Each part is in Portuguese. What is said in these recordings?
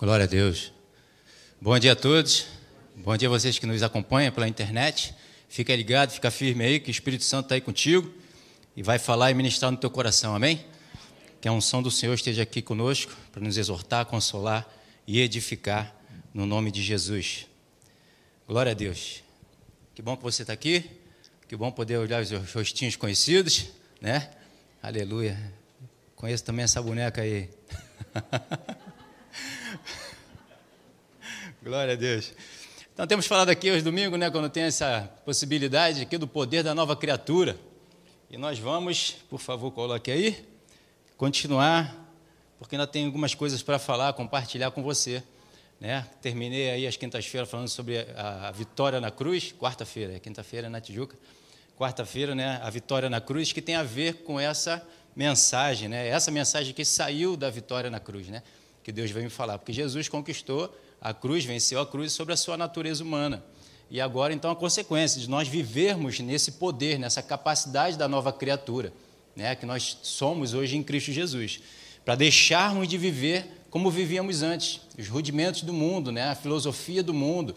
Glória a Deus. Bom dia a todos. Bom dia a vocês que nos acompanham pela internet. Fica ligado, fica firme aí, que o Espírito Santo está aí contigo e vai falar e ministrar no teu coração, amém? Que a unção do Senhor esteja aqui conosco para nos exortar, consolar e edificar no nome de Jesus. Glória a Deus. Que bom que você está aqui. Que bom poder olhar os rostinhos conhecidos, né? Aleluia. Conheço também essa boneca aí. Glória a Deus. Então temos falado aqui hoje domingo, né, quando tem essa possibilidade aqui do poder da nova criatura. E nós vamos, por favor, coloque aí, continuar, porque ainda tem algumas coisas para falar, compartilhar com você. Né? Terminei aí as quintas-feiras falando sobre a, vitória na cruz, quarta-feira, quinta-feira na Tijuca, quarta-feira, né, a vitória na cruz, que tem a ver com essa mensagem, né? Essa mensagem que saiu da vitória na cruz, né? Que Deus veio me falar, porque Jesus conquistou a cruz, venceu a cruz sobre a sua natureza humana. E agora, então, a consequência de nós vivermos nesse poder, nessa capacidade da nova criatura, né, que nós somos hoje em Cristo Jesus, para deixarmos de viver como vivíamos antes, os rudimentos do mundo, né, a filosofia do mundo,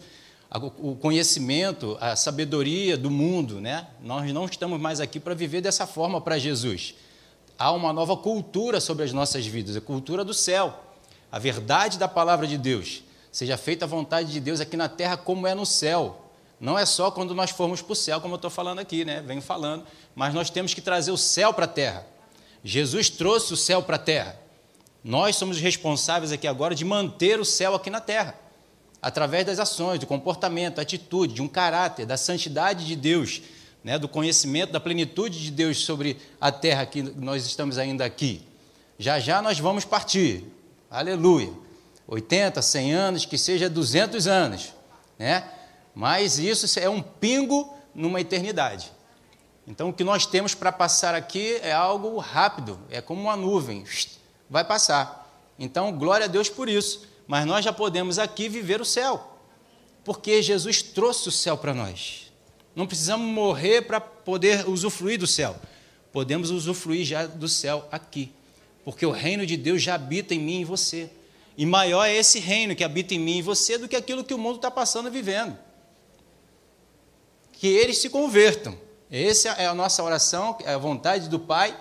o conhecimento, a sabedoria do mundo. Né? Nós não estamos mais aqui para viver dessa forma para Jesus. Há uma nova cultura sobre as nossas vidas, a cultura do céu, a verdade da palavra de Deus. Seja feita a vontade de Deus aqui na terra como é no céu. Não é só quando nós formos para o céu, como eu estou falando aqui, né? Venho falando, mas nós temos que trazer o céu para a terra. Jesus trouxe o céu para a terra. Nós somos responsáveis aqui agora de manter o céu aqui na terra, através das ações, do comportamento, da atitude, de um caráter, da santidade de Deus, né? do conhecimento, da plenitude de Deus sobre a terra que nós estamos ainda aqui. Já já nós vamos partir. Aleluia. 80, 100 anos, que seja 200 anos, né? Mas isso é um pingo numa eternidade. Então, o que nós temos para passar aqui é algo rápido, é como uma nuvem, vai passar. Então, glória a Deus por isso. Mas nós já podemos aqui viver o céu, porque Jesus trouxe o céu para nós. Não precisamos morrer para poder usufruir do céu. Podemos usufruir já do céu aqui, porque o reino de Deus já habita em mim e você. E maior é esse reino que habita em mim e você do que aquilo que o mundo está passando e vivendo. Que eles se convertam. Essa é a nossa oração, é a vontade do Pai,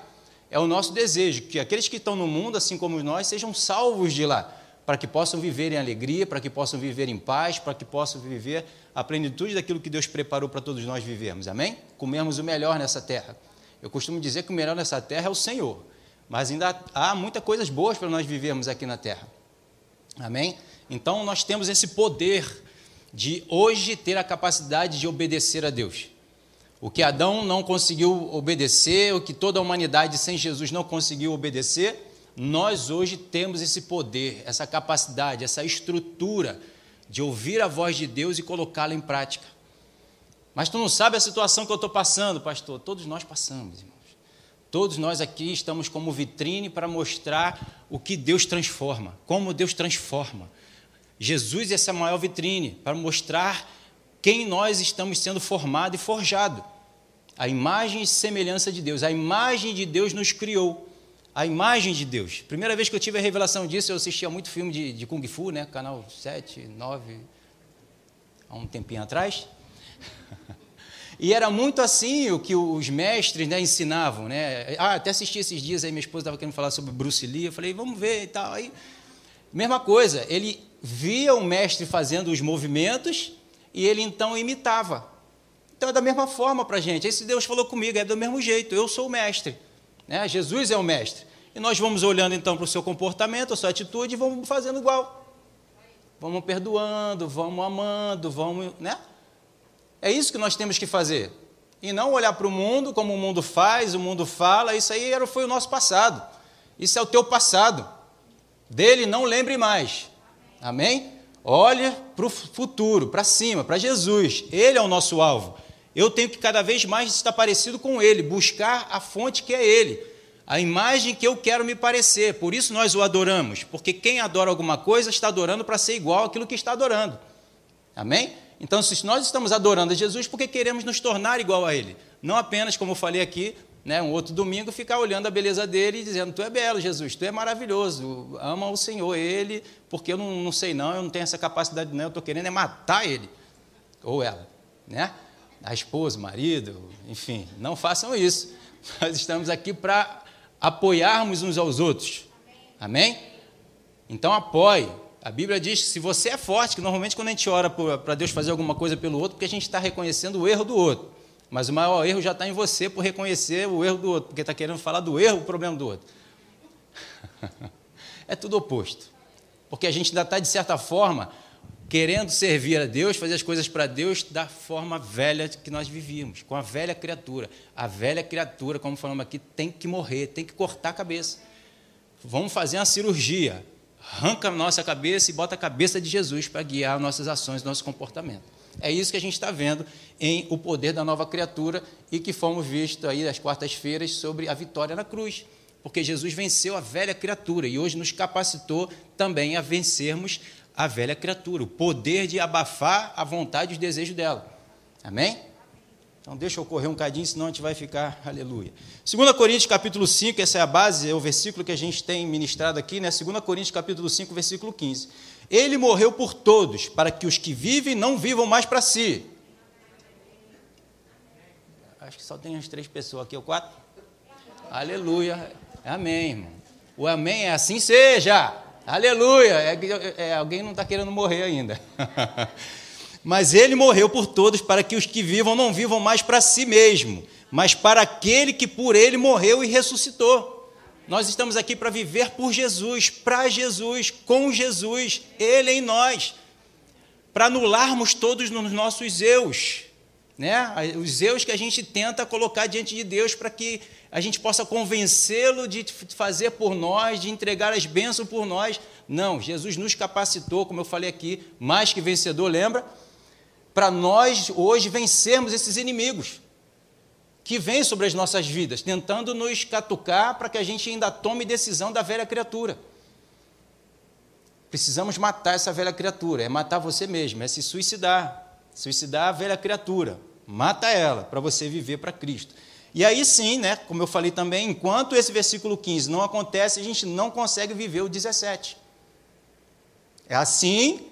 é o nosso desejo, que aqueles que estão no mundo, assim como nós, sejam salvos de lá, para que possam viver em alegria, para que possam viver em paz, para que possam viver a plenitude daquilo que Deus preparou para todos nós vivermos. Amém? Comermos o melhor nessa terra. Eu costumo dizer que o melhor nessa terra é o Senhor, mas ainda há muitas coisas boas para nós vivermos aqui na terra. Amém? Então nós temos esse poder de hoje ter a capacidade de obedecer a Deus. O que Adão não conseguiu obedecer, o que toda a humanidade sem Jesus não conseguiu obedecer, nós hoje temos esse poder, essa capacidade, essa estrutura de ouvir a voz de Deus e colocá-la em prática. Mas tu não sabe a situação que eu estou passando, pastor. Todos nós passamos, irmãos. Todos nós aqui estamos como vitrine para mostrar o que Deus transforma, como Deus transforma. Jesus é essa maior vitrine para mostrar quem nós estamos sendo formado e forjado. A imagem e semelhança de Deus. A imagem de Deus nos criou. A imagem de Deus. Primeira vez que eu tive a revelação disso, eu assistia muito filme de, de Kung Fu, né? Canal 7, 9, há um tempinho atrás. E era muito assim o que os mestres né, ensinavam. Né? Ah, até assisti esses dias aí, minha esposa estava querendo falar sobre Bruce Lee. Eu falei, vamos ver e tal. Aí, mesma coisa, ele via o mestre fazendo os movimentos e ele então imitava. Então é da mesma forma para a gente. Esse Deus falou comigo, é do mesmo jeito. Eu sou o mestre. Né? Jesus é o mestre. E nós vamos olhando então para o seu comportamento, a sua atitude e vamos fazendo igual. Vamos perdoando, vamos amando, vamos. Né? É isso que nós temos que fazer. E não olhar para o mundo como o mundo faz, o mundo fala, isso aí era, foi o nosso passado. Isso é o teu passado. Dele não lembre mais. Amém? Olha para o futuro, para cima, para Jesus. Ele é o nosso alvo. Eu tenho que cada vez mais estar parecido com Ele, buscar a fonte que é Ele, a imagem que eu quero me parecer. Por isso nós o adoramos, porque quem adora alguma coisa está adorando para ser igual àquilo que está adorando. Amém? Então, se nós estamos adorando a Jesus, porque queremos nos tornar igual a Ele. Não apenas, como eu falei aqui, né, um outro domingo, ficar olhando a beleza dele e dizendo: Tu é belo, Jesus, tu é maravilhoso, ama o Senhor, ele, porque eu não, não sei não, eu não tenho essa capacidade, não, eu estou querendo é matar ele, ou ela, né? A esposa, o marido, enfim, não façam isso. Nós estamos aqui para apoiarmos uns aos outros. Amém? Então apoie. A Bíblia diz que se você é forte, que normalmente quando a gente ora para Deus fazer alguma coisa pelo outro, porque a gente está reconhecendo o erro do outro. Mas o maior erro já está em você por reconhecer o erro do outro, porque está querendo falar do erro, o problema do outro. é tudo oposto. Porque a gente ainda está, de certa forma, querendo servir a Deus, fazer as coisas para Deus da forma velha que nós vivíamos, com a velha criatura. A velha criatura, como falamos aqui, tem que morrer, tem que cortar a cabeça. Vamos fazer uma cirurgia. Arranca a nossa cabeça e bota a cabeça de Jesus para guiar nossas ações, nosso comportamento. É isso que a gente está vendo em O Poder da Nova Criatura e que fomos vistos aí nas quartas-feiras sobre a vitória na cruz. Porque Jesus venceu a velha criatura e hoje nos capacitou também a vencermos a velha criatura, o poder de abafar a vontade e os desejos dela. Amém? Então deixa eu correr um cadinho, senão a gente vai ficar, aleluia. 2 Coríntios capítulo 5, essa é a base, é o versículo que a gente tem ministrado aqui, né? 2 Coríntios capítulo 5, versículo 15. Ele morreu por todos, para que os que vivem não vivam mais para si. Acho que só tem as três pessoas aqui, ou quatro? Aleluia. Amém, irmão. O amém é assim seja. Aleluia! É, é, alguém não está querendo morrer ainda. mas ele morreu por todos para que os que vivam não vivam mais para si mesmo, mas para aquele que por ele morreu e ressuscitou. Nós estamos aqui para viver por Jesus, para Jesus, com Jesus, Ele em nós, para anularmos todos os nossos eus, né? os eus que a gente tenta colocar diante de Deus para que a gente possa convencê-lo de fazer por nós, de entregar as bênçãos por nós. Não, Jesus nos capacitou, como eu falei aqui, mais que vencedor, lembra? Para nós hoje vencermos esses inimigos que vêm sobre as nossas vidas, tentando nos catucar para que a gente ainda tome decisão da velha criatura. Precisamos matar essa velha criatura, é matar você mesmo, é se suicidar, suicidar a velha criatura. Mata ela para você viver para Cristo. E aí sim, né, como eu falei também, enquanto esse versículo 15 não acontece, a gente não consegue viver o 17. É assim,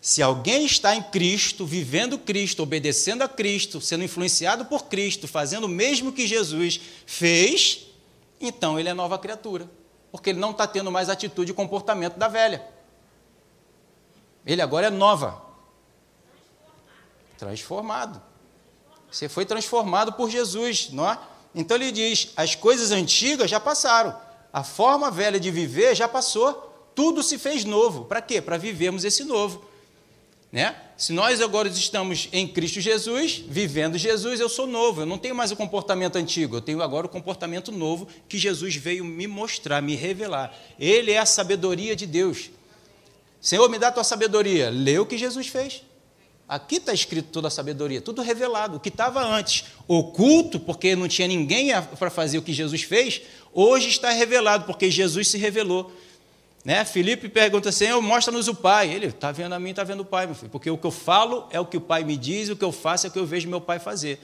se alguém está em Cristo, vivendo Cristo, obedecendo a Cristo, sendo influenciado por Cristo, fazendo o mesmo que Jesus fez, então ele é nova criatura. Porque ele não está tendo mais atitude e comportamento da velha. Ele agora é nova. Transformado. Você foi transformado por Jesus, não é? Então ele diz: as coisas antigas já passaram, a forma velha de viver já passou, tudo se fez novo. Para quê? Para vivermos esse novo. Né? Se nós agora estamos em Cristo Jesus, vivendo Jesus, eu sou novo, eu não tenho mais o comportamento antigo, eu tenho agora o comportamento novo que Jesus veio me mostrar, me revelar. Ele é a sabedoria de Deus. Senhor, me dá a tua sabedoria. Lê o que Jesus fez. Aqui está escrito toda a sabedoria, tudo revelado. O que estava antes oculto, porque não tinha ninguém para fazer o que Jesus fez, hoje está revelado, porque Jesus se revelou. Né? Felipe pergunta assim: mostra-nos o Pai. Ele está vendo a mim, está vendo o Pai, meu filho, porque o que eu falo é o que o Pai me diz, o que eu faço é o que eu vejo meu Pai fazer.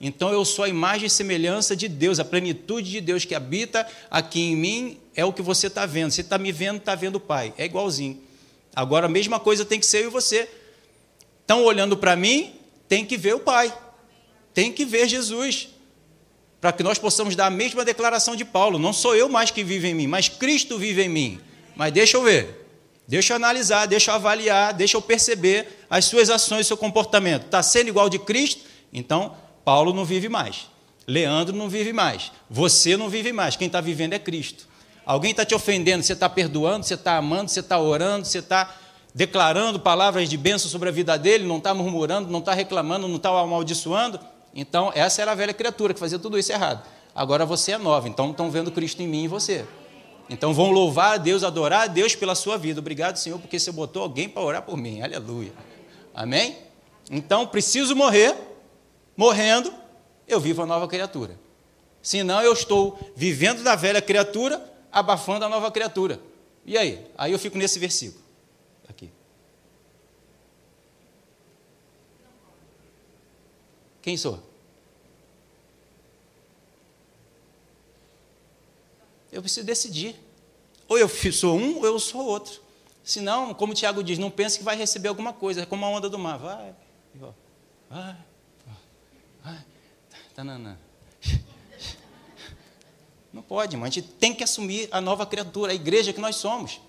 Então eu sou a imagem e semelhança de Deus, a plenitude de Deus que habita aqui em mim é o que você está vendo. Você está me vendo, está vendo o Pai. É igualzinho. Agora a mesma coisa tem que ser eu e você. Estão olhando para mim, tem que ver o Pai, tem que ver Jesus, para que nós possamos dar a mesma declaração de Paulo: não sou eu mais que vive em mim, mas Cristo vive em mim. Mas deixa eu ver, deixa eu analisar, deixa eu avaliar, deixa eu perceber as suas ações, seu comportamento. Está sendo igual de Cristo? Então, Paulo não vive mais. Leandro não vive mais. Você não vive mais. Quem está vivendo é Cristo. Alguém está te ofendendo, você está perdoando, você está amando, você está orando, você está declarando palavras de bênção sobre a vida dele, não está murmurando, não está reclamando, não está amaldiçoando. Então, essa era a velha criatura que fazia tudo isso errado. Agora você é nova, então estão vendo Cristo em mim e você. Então vão louvar a Deus, adorar a Deus pela sua vida. Obrigado, Senhor, porque você botou alguém para orar por mim. Aleluia. Amém? Então preciso morrer. Morrendo, eu vivo a nova criatura. Senão eu estou vivendo da velha criatura, abafando a nova criatura. E aí? Aí eu fico nesse versículo. Quem sou? Eu preciso decidir. Ou eu sou um ou eu sou outro. Senão, como o Tiago diz, não pense que vai receber alguma coisa, é como a onda do mar. Vai, vai, vai. Tanana. Não pode, irmão. A gente tem que assumir a nova criatura, a igreja que nós somos.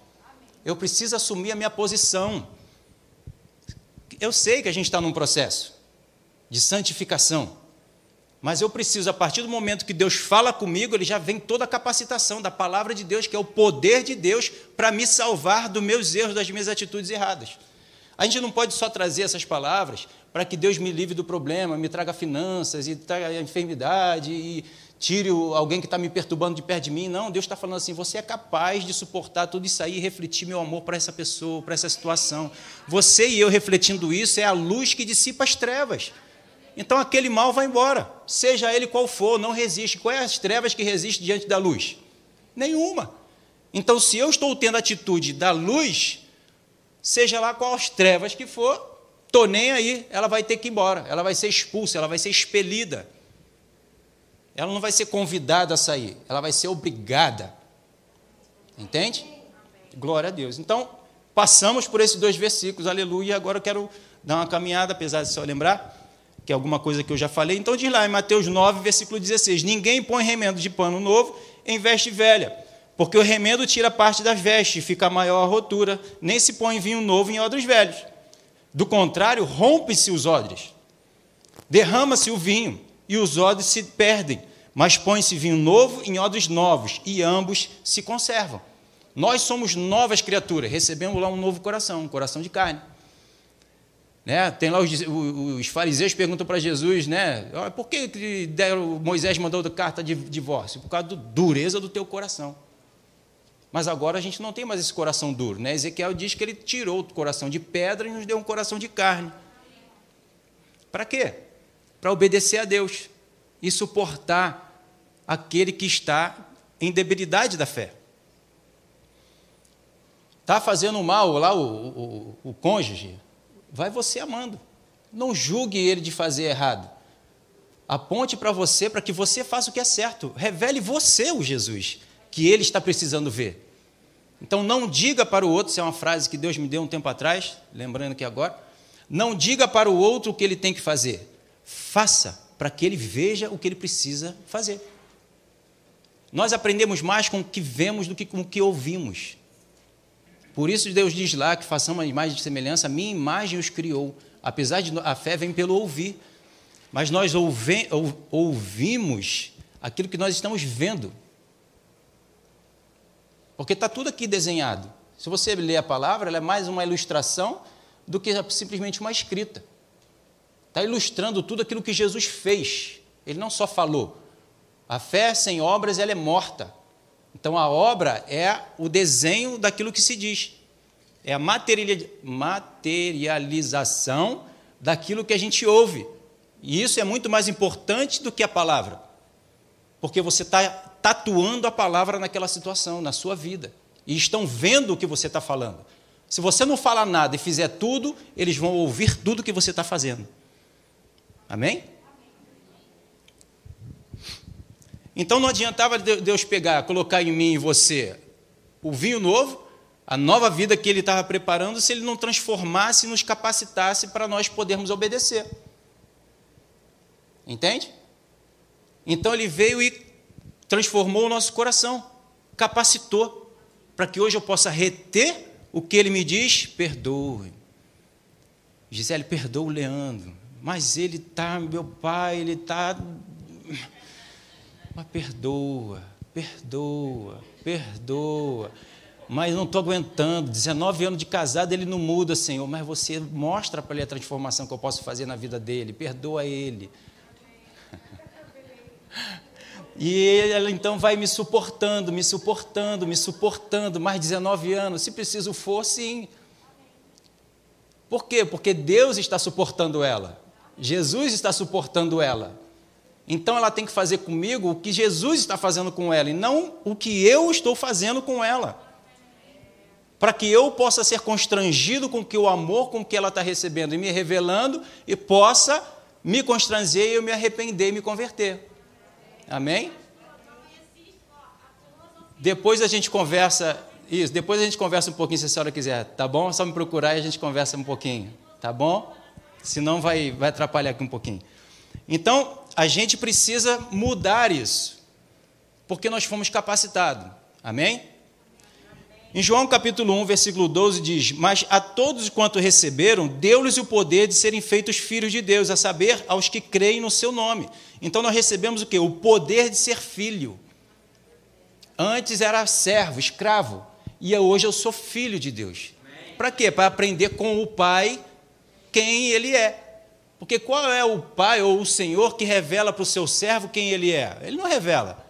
Eu preciso assumir a minha posição. Eu sei que a gente está num processo de santificação, mas eu preciso, a partir do momento que Deus fala comigo, ele já vem toda a capacitação da palavra de Deus, que é o poder de Deus para me salvar dos meus erros, das minhas atitudes erradas. A gente não pode só trazer essas palavras para que Deus me livre do problema, me traga finanças e traga enfermidade e tire alguém que está me perturbando de perto de mim. Não, Deus está falando assim: você é capaz de suportar tudo isso aí e refletir meu amor para essa pessoa, para essa situação. Você e eu refletindo isso é a luz que dissipa as trevas. Então aquele mal vai embora, seja ele qual for, não resiste. Quais é as trevas que resistem diante da luz? Nenhuma. Então, se eu estou tendo a atitude da luz, seja lá quais as trevas que for, estou nem aí, ela vai ter que ir embora, ela vai ser expulsa, ela vai ser expelida. Ela não vai ser convidada a sair, ela vai ser obrigada. Entende? Glória a Deus. Então, passamos por esses dois versículos, aleluia, agora eu quero dar uma caminhada, apesar de só lembrar, que é alguma coisa que eu já falei. Então, diz lá em Mateus 9, versículo 16: Ninguém põe remendo de pano novo em veste velha, porque o remendo tira parte das vestes, fica maior a rotura, nem se põe vinho novo em odres velhos. Do contrário, rompe-se os odres, derrama-se o vinho, e os odres se perdem mas põe-se vinho novo em odres novos, e ambos se conservam. Nós somos novas criaturas, recebemos lá um novo coração, um coração de carne. Né? Tem lá os, os fariseus perguntam para Jesus, né? Por que Moisés mandou carta de divórcio? Por causa da dureza do teu coração. Mas agora a gente não tem mais esse coração duro. Né? Ezequiel diz que ele tirou o coração de pedra e nos deu um coração de carne. Para quê? Para obedecer a Deus e suportar aquele que está em debilidade da fé. Está fazendo mal lá o, o, o cônjuge? Vai você amando. Não julgue ele de fazer errado. Aponte para você para que você faça o que é certo. Revele você o Jesus que ele está precisando ver. Então não diga para o outro, isso é uma frase que Deus me deu um tempo atrás, lembrando que agora, não diga para o outro o que ele tem que fazer. Faça para que ele veja o que ele precisa fazer. Nós aprendemos mais com o que vemos do que com o que ouvimos. Por isso Deus diz lá que façamos a imagem de semelhança, a minha imagem os criou. Apesar de a fé vem pelo ouvir, mas nós ouve, ou, ouvimos aquilo que nós estamos vendo. Porque está tudo aqui desenhado. Se você ler a palavra, ela é mais uma ilustração do que simplesmente uma escrita. Está ilustrando tudo aquilo que Jesus fez. Ele não só falou. A fé sem obras ela é morta. Então a obra é o desenho daquilo que se diz. É a materialização daquilo que a gente ouve. E isso é muito mais importante do que a palavra. Porque você está tatuando a palavra naquela situação, na sua vida. E estão vendo o que você está falando. Se você não falar nada e fizer tudo, eles vão ouvir tudo que você está fazendo. Amém? Então não adiantava Deus pegar, colocar em mim e você o vinho novo, a nova vida que Ele estava preparando, se Ele não transformasse e nos capacitasse para nós podermos obedecer. Entende? Então Ele veio e transformou o nosso coração, capacitou, para que hoje eu possa reter o que Ele me diz, perdoe. Gisele, perdoa o Leandro mas ele está, meu pai, ele está. Mas perdoa, perdoa, perdoa. Mas não estou aguentando. 19 anos de casado, ele não muda, Senhor. Mas você mostra para ele a transformação que eu posso fazer na vida dele. Perdoa ele. E ela então vai me suportando, me suportando, me suportando, mais 19 anos. Se preciso for, sim. Por quê? Porque Deus está suportando ela. Jesus está suportando ela. Então ela tem que fazer comigo o que Jesus está fazendo com ela e não o que eu estou fazendo com ela. Para que eu possa ser constrangido com que o amor com que ela está recebendo e me revelando e possa me constranger e eu me arrepender e me converter. Amém? Depois a gente conversa. Isso, depois a gente conversa um pouquinho, se a senhora quiser, tá bom? É só me procurar e a gente conversa um pouquinho, tá bom? Senão vai, vai atrapalhar aqui um pouquinho. Então, a gente precisa mudar isso, porque nós fomos capacitados. Amém? Em João capítulo 1, versículo 12 diz: Mas a todos quanto receberam, deu-lhes o poder de serem feitos filhos de Deus, a saber, aos que creem no seu nome. Então nós recebemos o que? O poder de ser filho. Antes era servo, escravo, e hoje eu sou filho de Deus. Para quê? Para aprender com o Pai quem ele é. Porque qual é o Pai ou o Senhor que revela para o seu servo quem ele é? Ele não revela.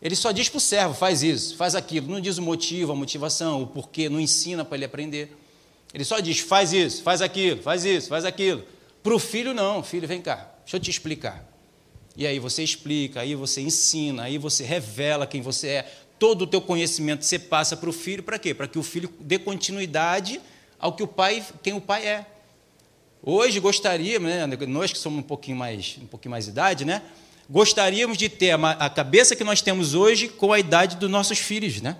Ele só diz para o servo: faz isso, faz aquilo. Não diz o motivo, a motivação, o porquê, não ensina para ele aprender. Ele só diz: faz isso, faz aquilo, faz isso, faz aquilo. Para o filho, não. Filho, vem cá, deixa eu te explicar. E aí você explica, aí você ensina, aí você revela quem você é. Todo o teu conhecimento você passa para o filho, para quê? Para que o filho dê continuidade ao que o pai, quem o pai é. Hoje gostaríamos, né, nós que somos um pouquinho mais, um pouquinho mais idade, né? gostaríamos de ter a cabeça que nós temos hoje com a idade dos nossos filhos, né?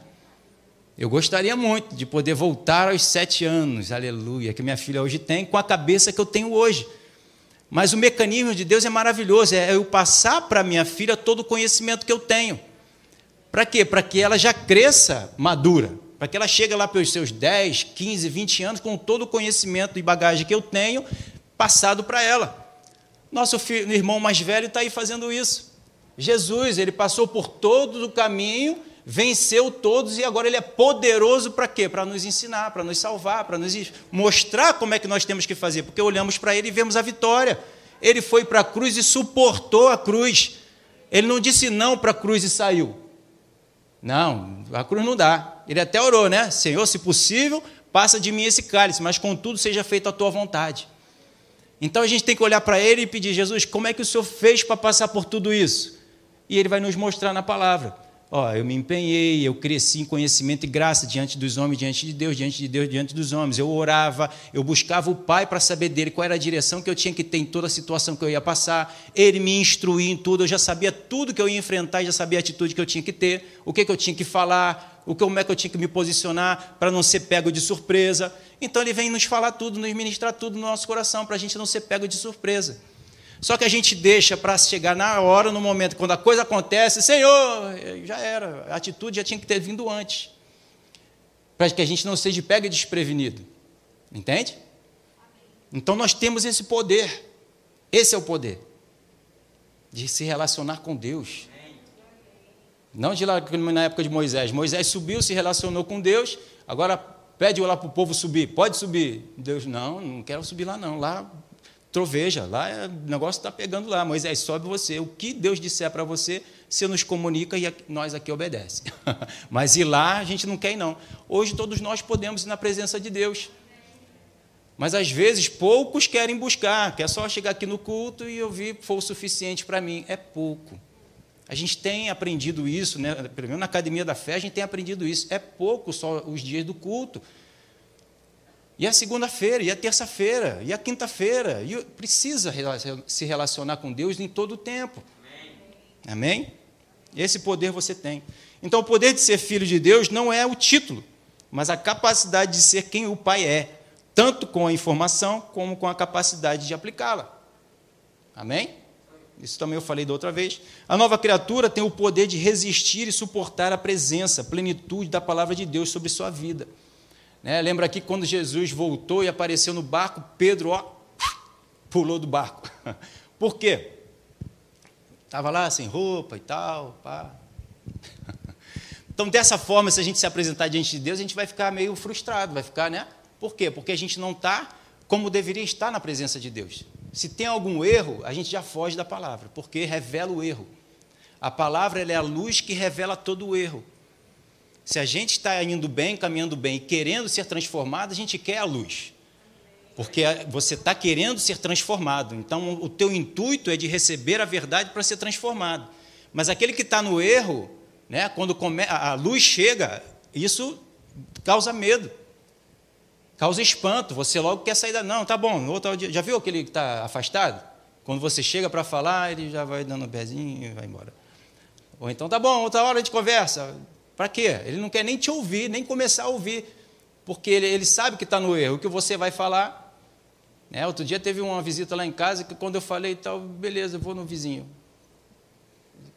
Eu gostaria muito de poder voltar aos sete anos, aleluia, que minha filha hoje tem, com a cabeça que eu tenho hoje. Mas o mecanismo de Deus é maravilhoso, é eu passar para minha filha todo o conhecimento que eu tenho. Para quê? Para que ela já cresça madura, para que ela chegue lá pelos seus 10, 15, 20 anos com todo o conhecimento e bagagem que eu tenho passado para ela. Nosso filho, irmão mais velho está aí fazendo isso. Jesus, ele passou por todo o caminho, venceu todos e agora ele é poderoso para quê? Para nos ensinar, para nos salvar, para nos mostrar como é que nós temos que fazer, porque olhamos para ele e vemos a vitória. Ele foi para a cruz e suportou a cruz. Ele não disse não para a cruz e saiu. Não, a cruz não dá. Ele até orou, né? Senhor, se possível, passa de mim esse cálice, mas contudo seja feita a tua vontade. Então a gente tem que olhar para ele e pedir: Jesus, como é que o Senhor fez para passar por tudo isso? E ele vai nos mostrar na palavra. Ó, eu me empenhei, eu cresci em conhecimento e graça diante dos homens, diante de Deus, diante de Deus, diante dos homens. Eu orava, eu buscava o Pai para saber dele qual era a direção que eu tinha que ter em toda a situação que eu ia passar. Ele me instruía em tudo, eu já sabia tudo que eu ia enfrentar, já sabia a atitude que eu tinha que ter, o que, que eu tinha que falar, o como é que eu tinha que me posicionar para não ser pego de surpresa. Então ele vem nos falar tudo, nos ministrar tudo no nosso coração, para a gente não ser pego de surpresa. Só que a gente deixa para chegar na hora, no momento, quando a coisa acontece, Senhor, já era, a atitude já tinha que ter vindo antes. Para que a gente não seja pego e desprevenido. Entende? Então nós temos esse poder. Esse é o poder. De se relacionar com Deus. Não de lá na época de Moisés. Moisés subiu, se relacionou com Deus, agora pede lá para o povo subir. Pode subir. Deus, não, não quero subir lá não. Lá troveja, lá é, o negócio está pegando lá. Moisés, sobe você. O que Deus disser para você, você nos comunica e nós aqui obedece. Mas ir lá a gente não quer não. Hoje todos nós podemos ir na presença de Deus. Mas às vezes poucos querem buscar, quer só chegar aqui no culto e ouvir foi o suficiente para mim. É pouco. A gente tem aprendido isso, né? pelo menos na academia da fé, a gente tem aprendido isso. É pouco só os dias do culto. E a segunda-feira, e a terça-feira, e a quinta-feira. E precisa se relacionar com Deus em todo o tempo. Amém? Amém? Esse poder você tem. Então, o poder de ser filho de Deus não é o título, mas a capacidade de ser quem o Pai é, tanto com a informação como com a capacidade de aplicá-la. Amém? Isso também eu falei da outra vez. A nova criatura tem o poder de resistir e suportar a presença, a plenitude da palavra de Deus sobre sua vida. Né? Lembra aqui quando Jesus voltou e apareceu no barco, Pedro ó, pulou do barco. Por quê? Estava lá sem roupa e tal. Pá. Então, dessa forma, se a gente se apresentar diante de Deus, a gente vai ficar meio frustrado, vai ficar, né? Por quê? Porque a gente não está como deveria estar na presença de Deus. Se tem algum erro, a gente já foge da palavra, porque revela o erro. A palavra é a luz que revela todo o erro. Se a gente está indo bem, caminhando bem e querendo ser transformado, a gente quer a luz. Porque você está querendo ser transformado. Então, o teu intuito é de receber a verdade para ser transformado. Mas aquele que está no erro, né, quando a luz chega, isso causa medo causa espanto, você logo quer sair da. Não, tá bom, outro dia, já viu aquele que está afastado? Quando você chega para falar, ele já vai dando um pezinho e vai embora. Ou então, tá bom, outra hora a gente conversa. Para quê? Ele não quer nem te ouvir, nem começar a ouvir, porque ele, ele sabe que está no erro. O que você vai falar. Né? Outro dia teve uma visita lá em casa que quando eu falei tal, beleza, vou no vizinho.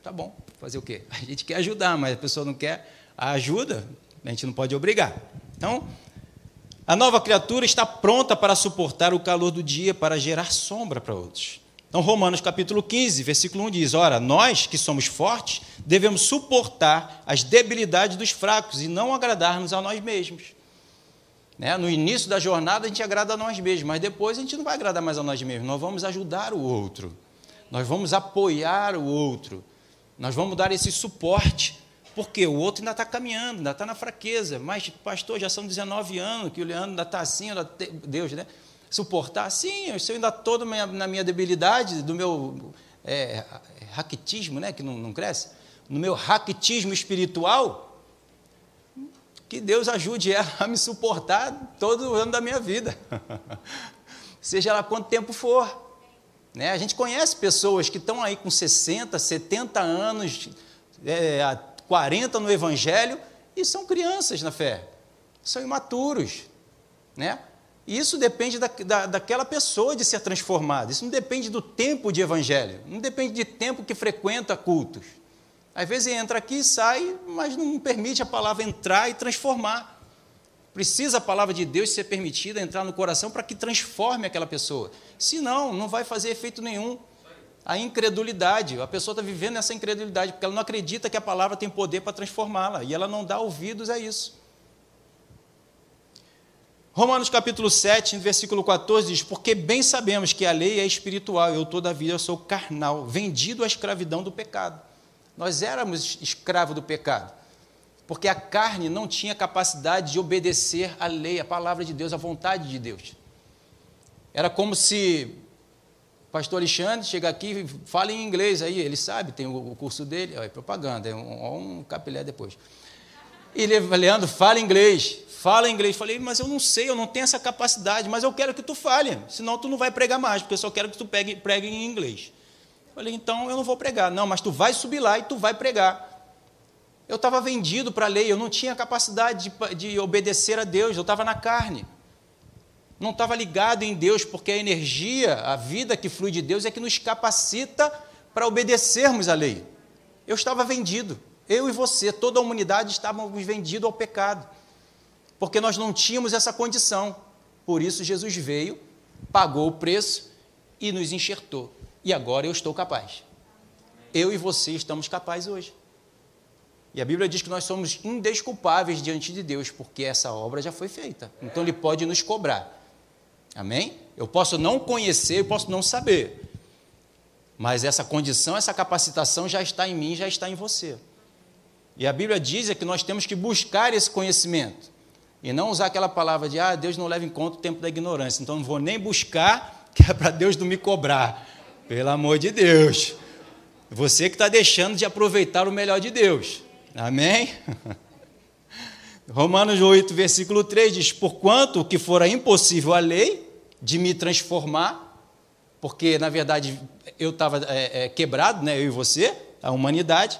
Tá bom, fazer o quê? A gente quer ajudar, mas a pessoa não quer a ajuda, a gente não pode obrigar. Então, a nova criatura está pronta para suportar o calor do dia, para gerar sombra para outros. Então, Romanos capítulo 15, versículo 1 diz: Ora, nós que somos fortes, devemos suportar as debilidades dos fracos e não agradar-nos a nós mesmos. Né? No início da jornada, a gente agrada a nós mesmos, mas depois a gente não vai agradar mais a nós mesmos, nós vamos ajudar o outro, nós vamos apoiar o outro, nós vamos dar esse suporte porque o outro ainda está caminhando, ainda está na fraqueza. Mas, pastor, já são 19 anos que o Leandro ainda está assim, ainda Deus, né? Suportar? Sim, eu ainda estou na minha debilidade, do meu é, raquitismo, né? Que não, não cresce. No meu raquitismo espiritual, que Deus ajude ela a me suportar todo o ano da minha vida. Seja lá quanto tempo for. Né? A gente conhece pessoas que estão aí com 60, 70 anos, é, 40 no Evangelho e são crianças na fé, são imaturos, né? Isso depende da, da, daquela pessoa de ser transformada. Isso não depende do tempo de evangelho, não depende de tempo que frequenta cultos. Às vezes entra aqui e sai, mas não permite a palavra entrar e transformar. Precisa a palavra de Deus ser permitida entrar no coração para que transforme aquela pessoa. Senão, não vai fazer efeito nenhum a incredulidade. A pessoa está vivendo essa incredulidade, porque ela não acredita que a palavra tem poder para transformá-la, e ela não dá ouvidos a isso. Romanos capítulo 7, versículo 14 diz: Porque bem sabemos que a lei é espiritual, eu todavia sou carnal, vendido à escravidão do pecado. Nós éramos escravos do pecado, porque a carne não tinha capacidade de obedecer à lei, à palavra de Deus, à vontade de Deus. Era como se pastor Alexandre chega aqui e fala em inglês aí, ele sabe, tem o, curso dele, é propaganda, é um, um capilé depois. E Leandro, fala inglês, fala inglês. Falei, mas eu não sei, eu não tenho essa capacidade, mas eu quero que tu fale, senão tu não vai pregar mais, porque eu só quero que tu pegue, pregue em inglês. Falei, então eu não vou pregar. Não, mas tu vai subir lá e tu vai pregar. Eu estava vendido para a lei, eu não tinha capacidade de, de obedecer a Deus, eu estava na carne não estava ligado em Deus, porque a energia, a vida que flui de Deus é que nos capacita para obedecermos à lei. Eu estava vendido, eu e você, toda a humanidade estávamos vendidos ao pecado, porque nós não tínhamos essa condição. Por isso Jesus veio, pagou o preço e nos enxertou. E agora eu estou capaz. Eu e você estamos capazes hoje. E a Bíblia diz que nós somos indesculpáveis diante de Deus, porque essa obra já foi feita. Então Ele pode nos cobrar. Amém? Eu posso não conhecer, eu posso não saber. Mas essa condição, essa capacitação já está em mim, já está em você. E a Bíblia diz é que nós temos que buscar esse conhecimento. E não usar aquela palavra de, ah, Deus não leva em conta o tempo da ignorância. Então não vou nem buscar, que é para Deus não me cobrar. Pelo amor de Deus. Você que está deixando de aproveitar o melhor de Deus. Amém? Romanos 8, versículo 3 diz: Porquanto o que fora impossível a lei de me transformar, porque na verdade eu estava é, é, quebrado, né, eu e você, a humanidade,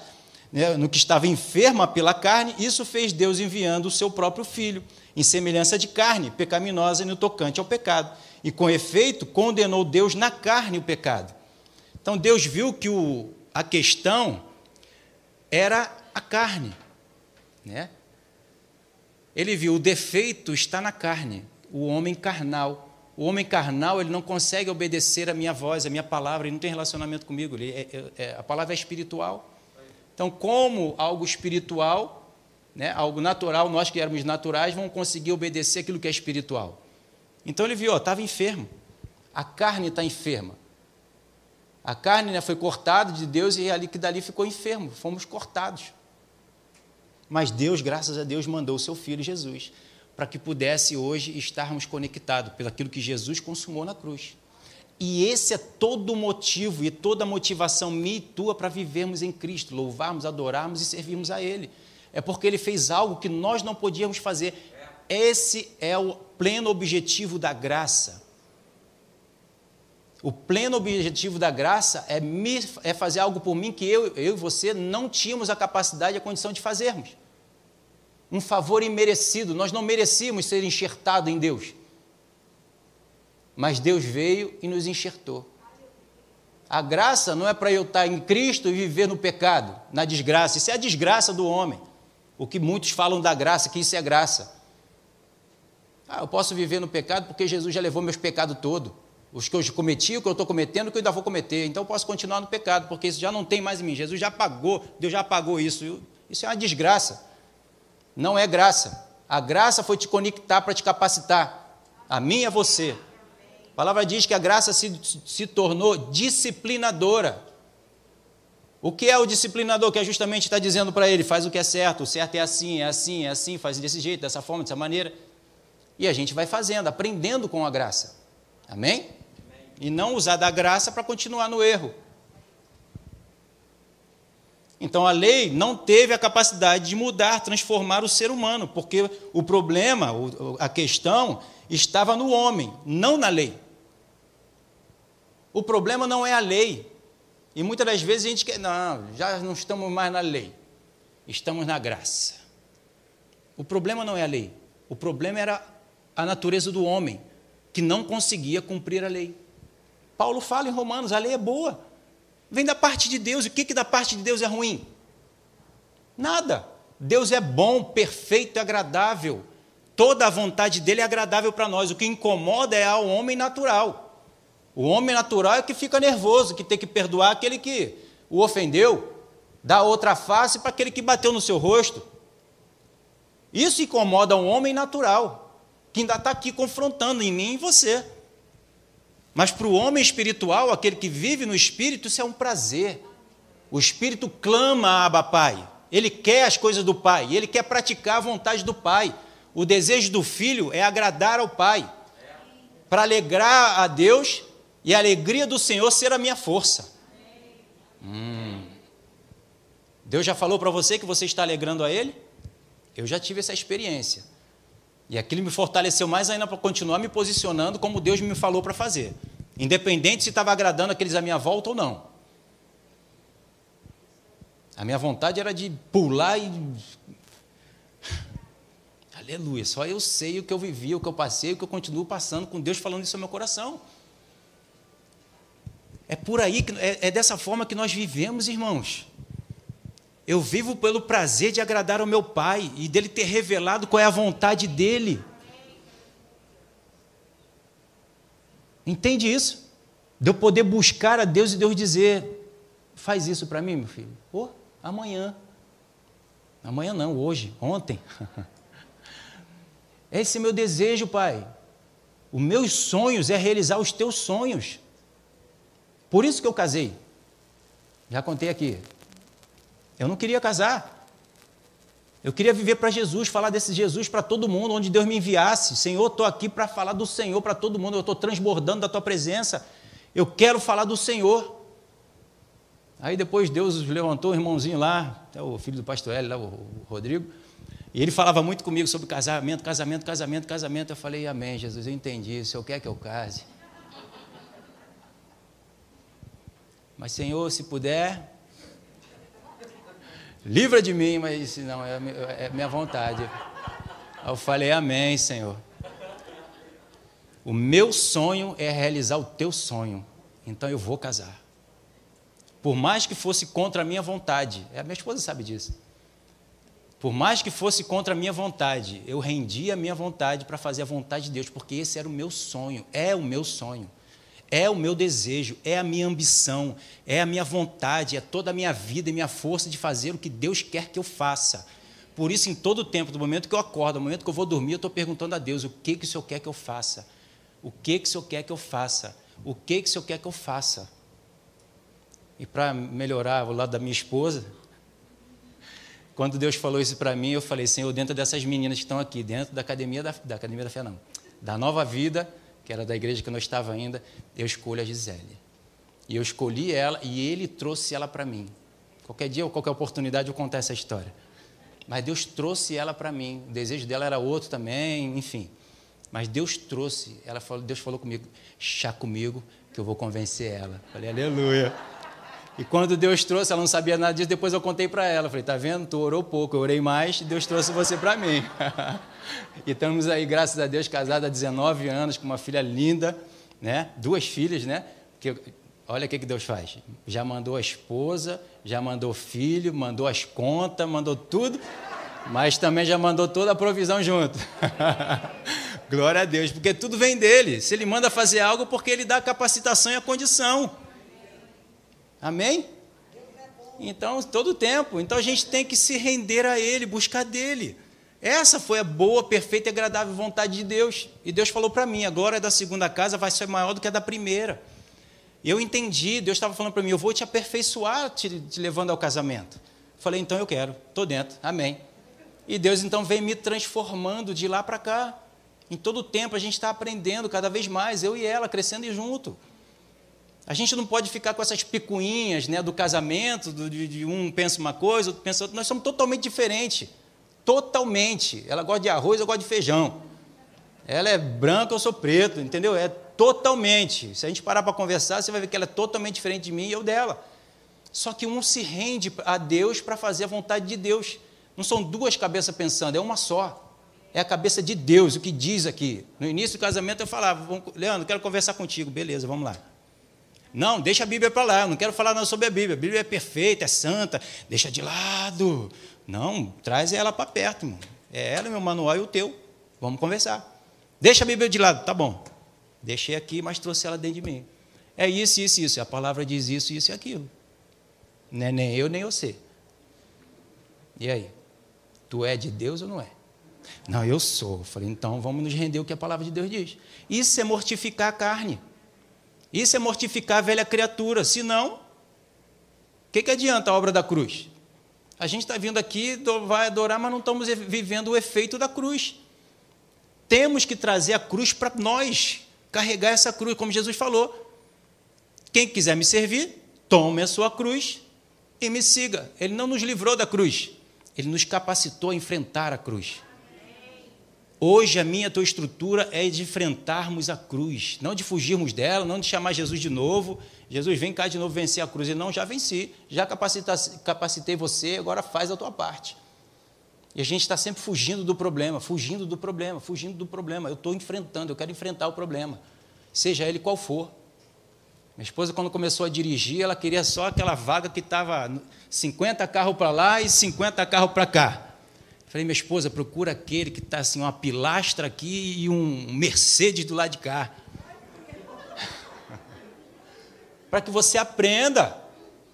né, no que estava enferma pela carne, isso fez Deus enviando o seu próprio filho, em semelhança de carne, pecaminosa no tocante ao pecado. E com efeito, condenou Deus na carne o pecado. Então Deus viu que o, a questão era a carne. Né? Ele viu o defeito está na carne, o homem carnal. O homem carnal ele não consegue obedecer a minha voz, a minha palavra, ele não tem relacionamento comigo. Ele é, é, é, a palavra é espiritual. Então, como algo espiritual, né, algo natural, nós que éramos naturais, vamos conseguir obedecer aquilo que é espiritual. Então ele viu, estava enfermo. A carne está enferma. A carne né, foi cortada de Deus e ali que dali ficou enfermo. Fomos cortados. Mas Deus, graças a Deus, mandou o seu filho Jesus para que pudesse hoje estarmos conectados pelo aquilo que Jesus consumou na cruz. E esse é todo o motivo e toda a motivação minha e tua para vivermos em Cristo, louvarmos, adorarmos e servirmos a Ele. É porque Ele fez algo que nós não podíamos fazer. Esse é o pleno objetivo da graça. O pleno objetivo da graça é, me, é fazer algo por mim que eu, eu e você não tínhamos a capacidade e a condição de fazermos. um favor imerecido. Nós não merecíamos ser enxertados em Deus. Mas Deus veio e nos enxertou. A graça não é para eu estar em Cristo e viver no pecado, na desgraça. Isso é a desgraça do homem. O que muitos falam da graça, que isso é graça. Ah, eu posso viver no pecado porque Jesus já levou meus pecados todos. Os que eu cometi, o que eu estou cometendo, o que eu ainda vou cometer. Então eu posso continuar no pecado, porque isso já não tem mais em mim. Jesus já pagou, Deus já pagou isso. Isso é uma desgraça. Não é graça. A graça foi te conectar para te capacitar. A mim a você. A palavra diz que a graça se, se tornou disciplinadora. O que é o disciplinador? Que é justamente está dizendo para ele: faz o que é certo, o certo é assim, é assim, é assim, faz desse jeito, dessa forma, dessa maneira. E a gente vai fazendo, aprendendo com a graça. Amém? Amém. E não usar da graça para continuar no erro. Então a lei não teve a capacidade de mudar, transformar o ser humano, porque o problema, a questão, estava no homem, não na lei. O problema não é a lei. E muitas das vezes a gente quer, não, já não estamos mais na lei, estamos na graça. O problema não é a lei, o problema era a natureza do homem, que não conseguia cumprir a lei. Paulo fala em Romanos: a lei é boa, vem da parte de Deus, e o que, que da parte de Deus é ruim? Nada. Deus é bom, perfeito agradável. Toda a vontade dele é agradável para nós. O que incomoda é ao homem natural. O homem natural é que fica nervoso, que tem que perdoar aquele que o ofendeu, dar outra face para aquele que bateu no seu rosto. Isso incomoda um homem natural, que ainda está aqui confrontando em mim e você. Mas para o homem espiritual, aquele que vive no espírito, isso é um prazer. O espírito clama a Abba Pai. Ele quer as coisas do Pai, ele quer praticar a vontade do Pai. O desejo do filho é agradar ao Pai, para alegrar a Deus e a alegria do Senhor ser a minha força. Hum. Deus já falou para você que você está alegrando a Ele? Eu já tive essa experiência. E aquilo me fortaleceu mais ainda para continuar me posicionando como Deus me falou para fazer. Independente se estava agradando aqueles à minha volta ou não. A minha vontade era de pular e. Aleluia, só eu sei o que eu vivi, o que eu passei, o que eu continuo passando, com Deus falando isso no meu coração. É por aí, que, é, é dessa forma que nós vivemos, irmãos. Eu vivo pelo prazer de agradar ao meu Pai e dele ter revelado qual é a vontade dele. Entende isso? De eu poder buscar a Deus e Deus dizer: faz isso para mim, meu filho. Oh, amanhã. Amanhã não, hoje, ontem. Esse é meu desejo, Pai. Os meus sonhos é realizar os teus sonhos. Por isso que eu casei. Já contei aqui. Eu não queria casar. Eu queria viver para Jesus, falar desse Jesus para todo mundo, onde Deus me enviasse. Senhor, estou aqui para falar do Senhor para todo mundo. Eu estou transbordando da tua presença. Eu quero falar do Senhor. Aí depois Deus levantou o irmãozinho lá, até o filho do pastor L, lá, o Rodrigo, e ele falava muito comigo sobre casamento, casamento, casamento, casamento. Eu falei, amém, Jesus, eu entendi. O Senhor quer que eu case. Mas, Senhor, se puder, livra de mim, mas não, é, é minha vontade. Eu falei, Amém, Senhor. O meu sonho é realizar o teu sonho, então eu vou casar. Por mais que fosse contra a minha vontade, a minha esposa sabe disso. Por mais que fosse contra a minha vontade, eu rendi a minha vontade para fazer a vontade de Deus, porque esse era o meu sonho, é o meu sonho é o meu desejo, é a minha ambição, é a minha vontade, é toda a minha vida e minha força de fazer o que Deus quer que eu faça. Por isso, em todo o tempo, do momento que eu acordo, do momento que eu vou dormir, eu estou perguntando a Deus: o que, que o Senhor quer que eu faça? O que, que o Senhor quer que eu faça? O que, que o Senhor quer que eu faça? E para melhorar o lado da minha esposa, quando Deus falou isso para mim, eu falei: Senhor, dentro dessas meninas que estão aqui, dentro da academia da, da academia da fé, não, da nova vida, que era da igreja que eu não estava ainda, eu escolho a Gisele. E eu escolhi ela e ele trouxe ela para mim. Qualquer dia ou qualquer oportunidade eu contar essa história. Mas Deus trouxe ela para mim. O desejo dela era outro também, enfim. Mas Deus trouxe, ela falou, Deus falou comigo, chá comigo que eu vou convencer ela. Falei, aleluia. E quando Deus trouxe, ela não sabia nada disso, depois eu contei para ela. Falei, tá vendo? Tu orou pouco, eu orei mais, Deus trouxe você para mim. e estamos aí, graças a Deus, casados há 19 anos, com uma filha linda, né? Duas filhas, né? Que, olha o que, que Deus faz. Já mandou a esposa, já mandou filho, mandou as contas, mandou tudo, mas também já mandou toda a provisão junto. Glória a Deus, porque tudo vem dele. Se ele manda fazer algo, porque ele dá a capacitação e a condição. Amém? Então, todo tempo. Então a gente tem que se render a Ele, buscar dele. Essa foi a boa, perfeita e agradável vontade de Deus. E Deus falou para mim: a glória da segunda casa vai ser maior do que a da primeira. Eu entendi, Deus estava falando para mim: eu vou te aperfeiçoar, te, te levando ao casamento. Falei: então eu quero, estou dentro, amém. E Deus então vem me transformando de lá para cá. Em todo o tempo a gente está aprendendo cada vez mais, eu e ela, crescendo junto. A gente não pode ficar com essas picuinhas né, do casamento, do, de, de, um pensa uma coisa, outro pensa outra. Nós somos totalmente diferentes. Totalmente. Ela gosta de arroz, eu gosto de feijão. Ela é branca, eu sou preto, entendeu? É totalmente. Se a gente parar para conversar, você vai ver que ela é totalmente diferente de mim e eu dela. Só que um se rende a Deus para fazer a vontade de Deus. Não são duas cabeças pensando, é uma só. É a cabeça de Deus, o que diz aqui. No início do casamento eu falava, Leandro, quero conversar contigo. Beleza, vamos lá. Não, deixa a Bíblia para lá, eu não quero falar nada sobre a Bíblia. A Bíblia é perfeita, é santa, deixa de lado. Não, traz ela para perto, irmão. É ela, meu manual e o teu. Vamos conversar. Deixa a Bíblia de lado, tá bom. Deixei aqui, mas trouxe ela dentro de mim. É isso, isso, isso. A palavra diz isso, isso e aquilo. Não é nem eu, nem você. E aí? Tu é de Deus ou não é? Não, eu sou. Falei, então vamos nos render o que a palavra de Deus diz. Isso é mortificar a carne. Isso é mortificar a velha criatura. Se não, o que, que adianta a obra da cruz? A gente está vindo aqui, vai adorar, mas não estamos vivendo o efeito da cruz. Temos que trazer a cruz para nós, carregar essa cruz, como Jesus falou. Quem quiser me servir, tome a sua cruz e me siga. Ele não nos livrou da cruz, ele nos capacitou a enfrentar a cruz. Hoje a minha a tua estrutura é de enfrentarmos a cruz, não de fugirmos dela, não de chamar Jesus de novo. Jesus, vem cá de novo vencer a cruz. E não, já venci, já capacitei você, agora faz a tua parte. E a gente está sempre fugindo do problema, fugindo do problema, fugindo do problema. Eu estou enfrentando, eu quero enfrentar o problema, seja ele qual for. Minha esposa, quando começou a dirigir, ela queria só aquela vaga que estava 50 carros para lá e 50 carros para cá. Falei, minha esposa, procura aquele que está assim, uma pilastra aqui e um Mercedes do lado de cá. Para que você aprenda.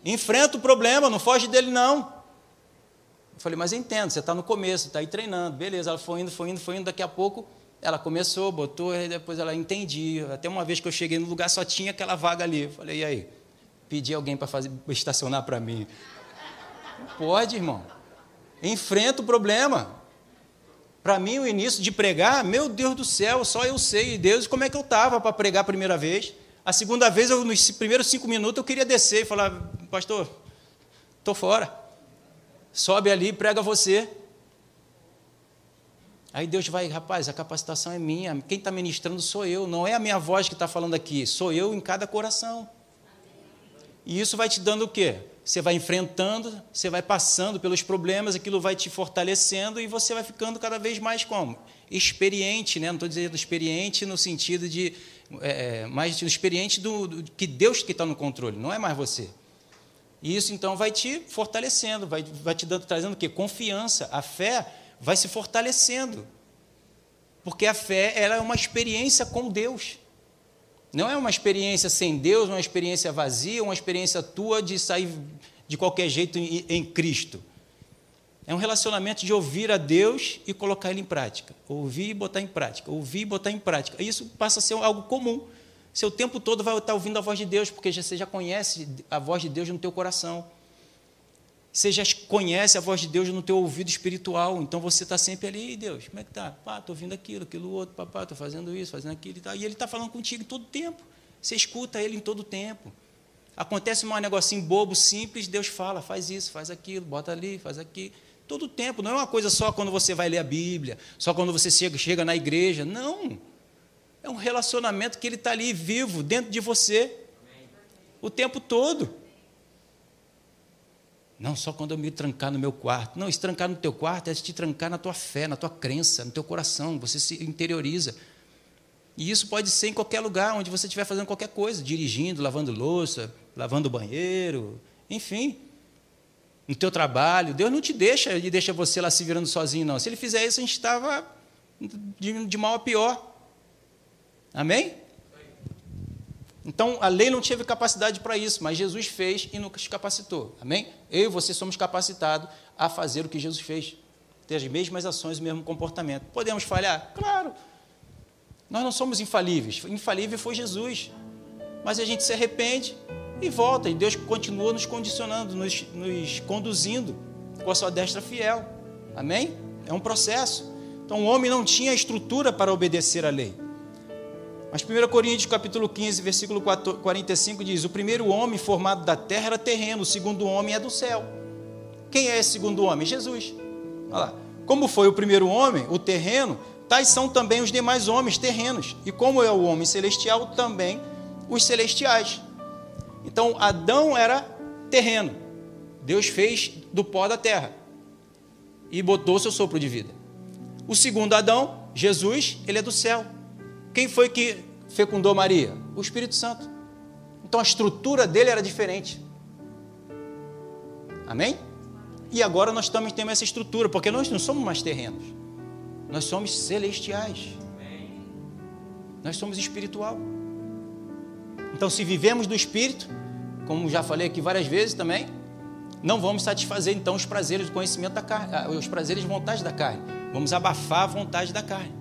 Enfrenta o problema, não foge dele, não. Eu falei, mas entendo, você está no começo, está aí treinando. Beleza, ela foi indo, foi indo, foi indo. Daqui a pouco ela começou, botou, e depois ela entendi. Até uma vez que eu cheguei no lugar, só tinha aquela vaga ali. Eu falei, e aí? Pedi alguém para estacionar para mim. Não pode, irmão. Enfrenta o problema. Para mim, o início de pregar, meu Deus do céu, só eu sei, e Deus, como é que eu estava para pregar a primeira vez. A segunda vez, eu, nos primeiros cinco minutos, eu queria descer e falar, pastor, estou fora. Sobe ali prega você. Aí Deus vai, rapaz, a capacitação é minha, quem está ministrando sou eu, não é a minha voz que está falando aqui, sou eu em cada coração. E isso vai te dando o quê? Você vai enfrentando, você vai passando pelos problemas, aquilo vai te fortalecendo e você vai ficando cada vez mais como? Experiente, né? não estou dizendo experiente no sentido de. É, é mais experiente do, do que Deus que está no controle, não é mais você. E isso então vai te fortalecendo, vai, vai te dando, trazendo o quê? Confiança. A fé vai se fortalecendo. Porque a fé ela é uma experiência com Deus. Não é uma experiência sem Deus, uma experiência vazia, uma experiência tua de sair de qualquer jeito em, em Cristo. É um relacionamento de ouvir a Deus e colocar ele em prática. Ouvir e botar em prática. Ouvir e botar em prática. Isso passa a ser algo comum. Seu tempo todo vai estar ouvindo a voz de Deus, porque você já conhece a voz de Deus no teu coração. Você já conhece a voz de Deus no teu ouvido espiritual, então você está sempre ali, Deus, como é que está? Pá, estou ouvindo aquilo, aquilo outro, papá, estou fazendo isso, fazendo aquilo e tal. E ele está falando contigo todo tempo. Você escuta ele em todo tempo. Acontece um negocinho bobo, simples, Deus fala, faz isso, faz aquilo, bota ali, faz aqui. Todo tempo, não é uma coisa só quando você vai ler a Bíblia, só quando você chega, chega na igreja. Não. É um relacionamento que ele está ali vivo, dentro de você, o tempo todo. Não, só quando eu me trancar no meu quarto. Não, se trancar no teu quarto é te trancar na tua fé, na tua crença, no teu coração. Você se interioriza. E isso pode ser em qualquer lugar, onde você estiver fazendo qualquer coisa, dirigindo, lavando louça, lavando banheiro, enfim. No teu trabalho. Deus não te deixa, Ele deixa você lá se virando sozinho, não. Se Ele fizer isso, a gente estava de, de mal a pior. Amém? Então, a lei não teve capacidade para isso, mas Jesus fez e nos capacitou. Amém? Eu e você somos capacitados a fazer o que Jesus fez. Ter as mesmas ações, o mesmo comportamento. Podemos falhar? Claro. Nós não somos infalíveis. Infalível foi Jesus. Mas a gente se arrepende e volta. E Deus continua nos condicionando, nos, nos conduzindo com a sua destra fiel. Amém? É um processo. Então o homem não tinha estrutura para obedecer à lei. Mas 1 Coríntios capítulo 15, versículo 45 diz: O primeiro homem formado da terra era terreno, o segundo homem é do céu. Quem é esse segundo homem? Jesus. Olha lá. Como foi o primeiro homem, o terreno, tais são também os demais homens terrenos. E como é o homem celestial, também os celestiais. Então Adão era terreno. Deus fez do pó da terra e botou seu sopro de vida. O segundo Adão, Jesus, ele é do céu. Quem foi que fecundou Maria? O Espírito Santo. Então a estrutura dele era diferente. Amém? E agora nós também temos essa estrutura, porque nós não somos mais terrenos. Nós somos celestiais. Nós somos espiritual. Então, se vivemos do Espírito, como já falei aqui várias vezes também, não vamos satisfazer então os prazeres do conhecimento da carne, ah, os prazeres de vontade da carne. Vamos abafar a vontade da carne.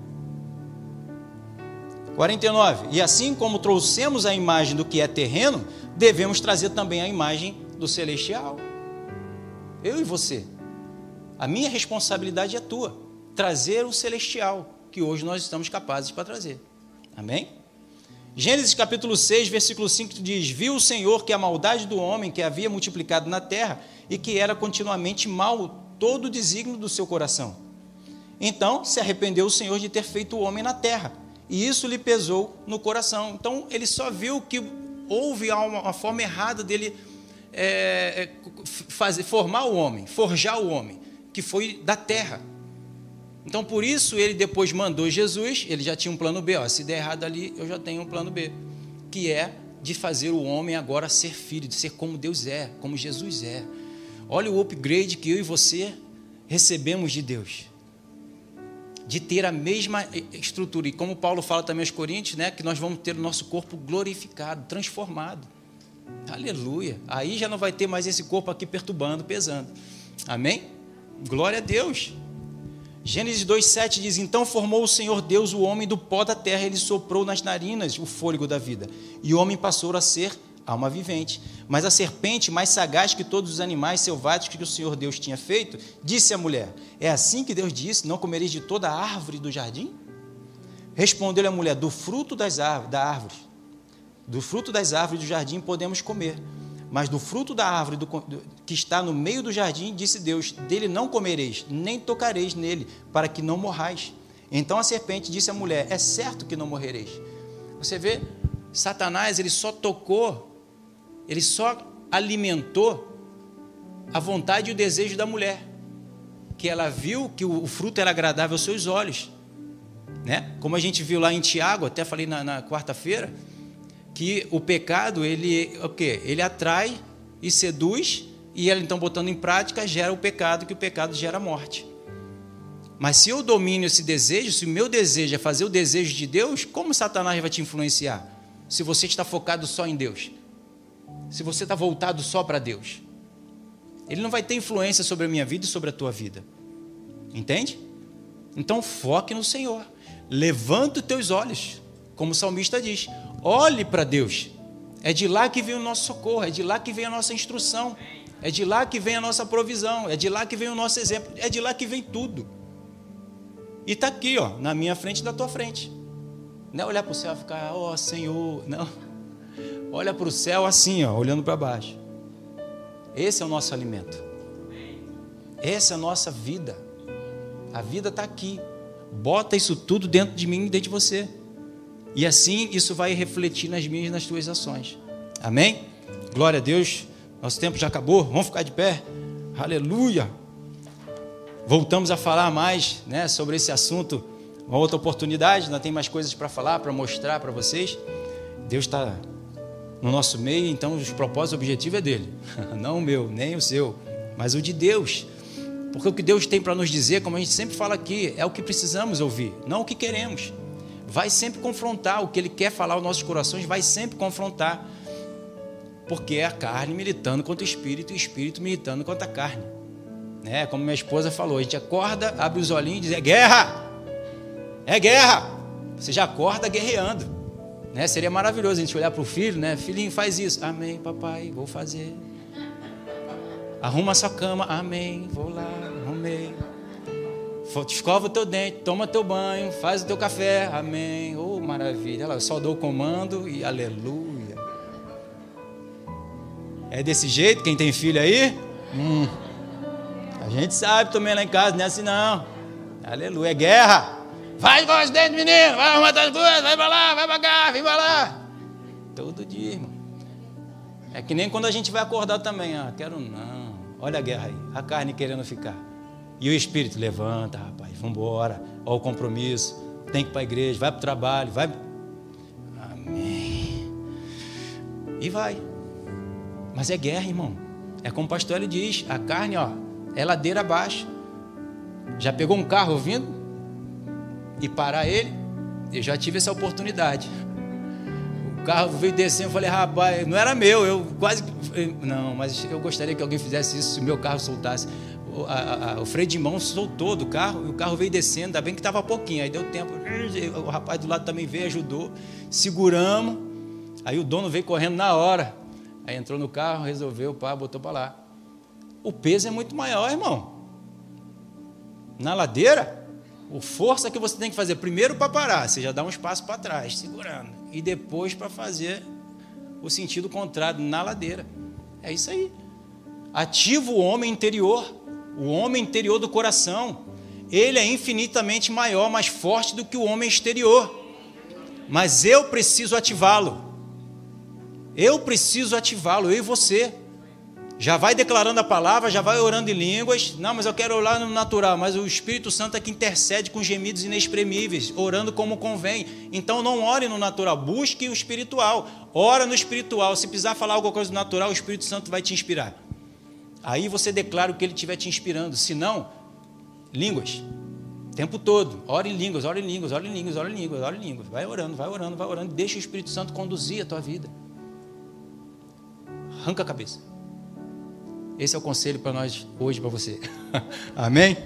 49. E assim como trouxemos a imagem do que é terreno, devemos trazer também a imagem do celestial. Eu e você. A minha responsabilidade é tua. Trazer o celestial, que hoje nós estamos capazes para trazer. Amém? Gênesis capítulo 6, versículo 5 diz: Viu o Senhor que a maldade do homem que havia multiplicado na terra e que era continuamente mal todo o desígnio do seu coração. Então se arrependeu o Senhor de ter feito o homem na terra e isso lhe pesou no coração. Então ele só viu que houve uma, forma errada dele é, é, fazer, formar o homem, forjar o homem, que foi da terra. Então por isso ele depois mandou Jesus, ele já tinha um plano B, ó, se der errado ali, eu já tenho um plano B, que é de fazer o homem agora ser filho, de ser como Deus é, como Jesus é. Olha o upgrade que eu e você recebemos de Deus de ter a mesma estrutura. E como Paulo fala também aos Coríntios, né, que nós vamos ter o nosso corpo glorificado, transformado. Aleluia. Aí já não vai ter mais esse corpo aqui perturbando, pesando. Amém? Glória a Deus. Gênesis 2,7 diz: Então formou o Senhor Deus o homem do pó da terra, ele soprou nas narinas o fôlego da vida, e o homem passou a ser alma vivente. Mas a serpente, mais sagaz que todos os animais selváticos que o Senhor Deus tinha feito, disse à mulher: É assim que Deus disse: Não comereis de toda a árvore do jardim? Respondeu-lhe a mulher: Do fruto das árvores, da árvore, do fruto das árvores do jardim podemos comer. Mas do fruto da árvore do, do, que está no meio do jardim, disse Deus: Dele não comereis, nem tocareis nele, para que não morrais. Então a serpente disse à mulher: É certo que não morrereis. Você vê, Satanás ele só tocou ele só alimentou a vontade e o desejo da mulher, que ela viu que o fruto era agradável aos seus olhos, né? Como a gente viu lá em Tiago, até falei na, na quarta-feira, que o pecado ele o quê? Ele atrai e seduz e ela então botando em prática gera o pecado, que o pecado gera morte. Mas se eu domino esse desejo, se o meu desejo é fazer o desejo de Deus, como Satanás vai te influenciar? Se você está focado só em Deus se você está voltado só para Deus. Ele não vai ter influência sobre a minha vida e sobre a tua vida. Entende? Então foque no Senhor. Levanta os teus olhos, como o salmista diz. Olhe para Deus. É de lá que vem o nosso socorro, é de lá que vem a nossa instrução, é de lá que vem a nossa provisão, é de lá que vem o nosso exemplo, é de lá que vem tudo. E está aqui, ó, na minha frente e na tua frente. Não é olhar para o céu e ficar, ó oh, Senhor, não olha para o céu assim, ó, olhando para baixo. Esse é o nosso alimento. Essa é a nossa vida. A vida está aqui. Bota isso tudo dentro de mim e dentro de você. E assim isso vai refletir nas minhas e nas tuas ações. Amém? Glória a Deus. Nosso tempo já acabou. Vamos ficar de pé. Aleluia! Voltamos a falar mais né, sobre esse assunto, uma outra oportunidade, ainda tem mais coisas para falar, para mostrar para vocês. Deus está no nosso meio, então os propósitos, o objetivo é dele, não o meu, nem o seu, mas o de Deus. Porque o que Deus tem para nos dizer, como a gente sempre fala aqui, é o que precisamos ouvir, não o que queremos. Vai sempre confrontar o que Ele quer falar aos nossos corações, vai sempre confrontar. Porque é a carne militando contra o espírito e o espírito militando contra a carne. Né? Como minha esposa falou, a gente acorda, abre os olhinhos e diz: é guerra! É guerra! Você já acorda guerreando. Né? Seria maravilhoso a gente olhar para o filho, né? Filhinho, faz isso. Amém, papai, vou fazer. Arruma sua cama. Amém, vou lá, arrumei. Escova o teu dente, toma teu banho, faz o teu café. Amém. Oh, maravilha. Ela só dou o comando e aleluia. É desse jeito, quem tem filho aí? Hum. A gente sabe também lá em casa, não é assim não. Aleluia, é guerra. Vai com os dentes, menino, vai arrumar as coisas, vai para lá, vai para cá, vem para lá. Todo dia, irmão. É que nem quando a gente vai acordar também, ah, quero não. Olha a guerra aí, a carne querendo ficar. E o espírito levanta, rapaz, vamos embora. Olha o compromisso. Tem que ir para igreja, vai para o trabalho, vai. Amém. E vai. Mas é guerra, irmão. É como o pastor ele diz: a carne, ó, é ladeira abaixo. Já pegou um carro vindo e parar ele? Eu já tive essa oportunidade. O carro veio descendo, eu falei, rapaz, não era meu, eu quase. Não, mas eu gostaria que alguém fizesse isso se o meu carro soltasse. O, a, a, o freio de mão soltou do carro e o carro veio descendo, ainda bem que estava pouquinho, aí deu tempo. O rapaz do lado também veio, ajudou, seguramos. Aí o dono veio correndo na hora. Aí entrou no carro, resolveu, pá, botou para lá. O peso é muito maior, irmão. Na ladeira, o força que você tem que fazer primeiro para parar, você já dá um espaço para trás, segurando, e depois para fazer o sentido contrário na ladeira. É isso aí. Ativa o homem interior, o homem interior do coração. Ele é infinitamente maior, mais forte do que o homem exterior. Mas eu preciso ativá-lo. Eu preciso ativá-lo, eu e você. Já vai declarando a palavra, já vai orando em línguas. Não, mas eu quero orar no natural. Mas o Espírito Santo é que intercede com gemidos inexprimíveis, orando como convém. Então não ore no natural, busque o espiritual. Ora no espiritual. Se precisar falar alguma coisa do natural, o Espírito Santo vai te inspirar. Aí você declara o que ele estiver te inspirando. Se não, línguas. O tempo todo. Ore em línguas, ore em línguas, ore em línguas, ore em línguas, ore em línguas. Vai orando, vai orando, vai orando. Deixa o Espírito Santo conduzir a tua vida arranca a cabeça. Esse é o conselho para nós hoje, para você. Amém?